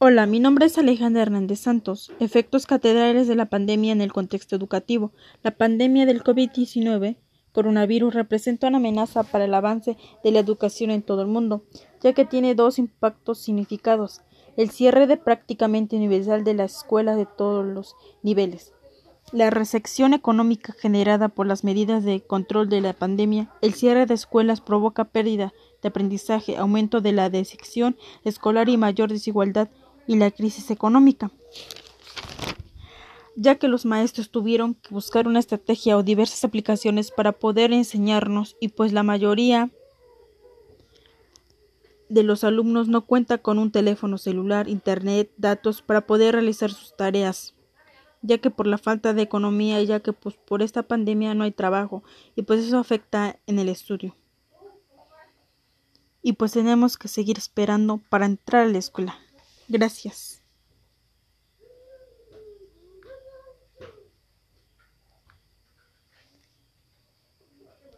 Hola, mi nombre es Alejandra Hernández Santos. Efectos catedrales de la pandemia en el contexto educativo. La pandemia del COVID-19 coronavirus representa una amenaza para el avance de la educación en todo el mundo, ya que tiene dos impactos significados. El cierre de prácticamente universal de las escuelas de todos los niveles. La recesión económica generada por las medidas de control de la pandemia, el cierre de escuelas provoca pérdida de aprendizaje, aumento de la deserción escolar y mayor desigualdad y la crisis económica, ya que los maestros tuvieron que buscar una estrategia o diversas aplicaciones para poder enseñarnos y pues la mayoría de los alumnos no cuenta con un teléfono celular, internet, datos para poder realizar sus tareas, ya que por la falta de economía y ya que pues por esta pandemia no hay trabajo y pues eso afecta en el estudio. Y pues tenemos que seguir esperando para entrar a la escuela. Gracias.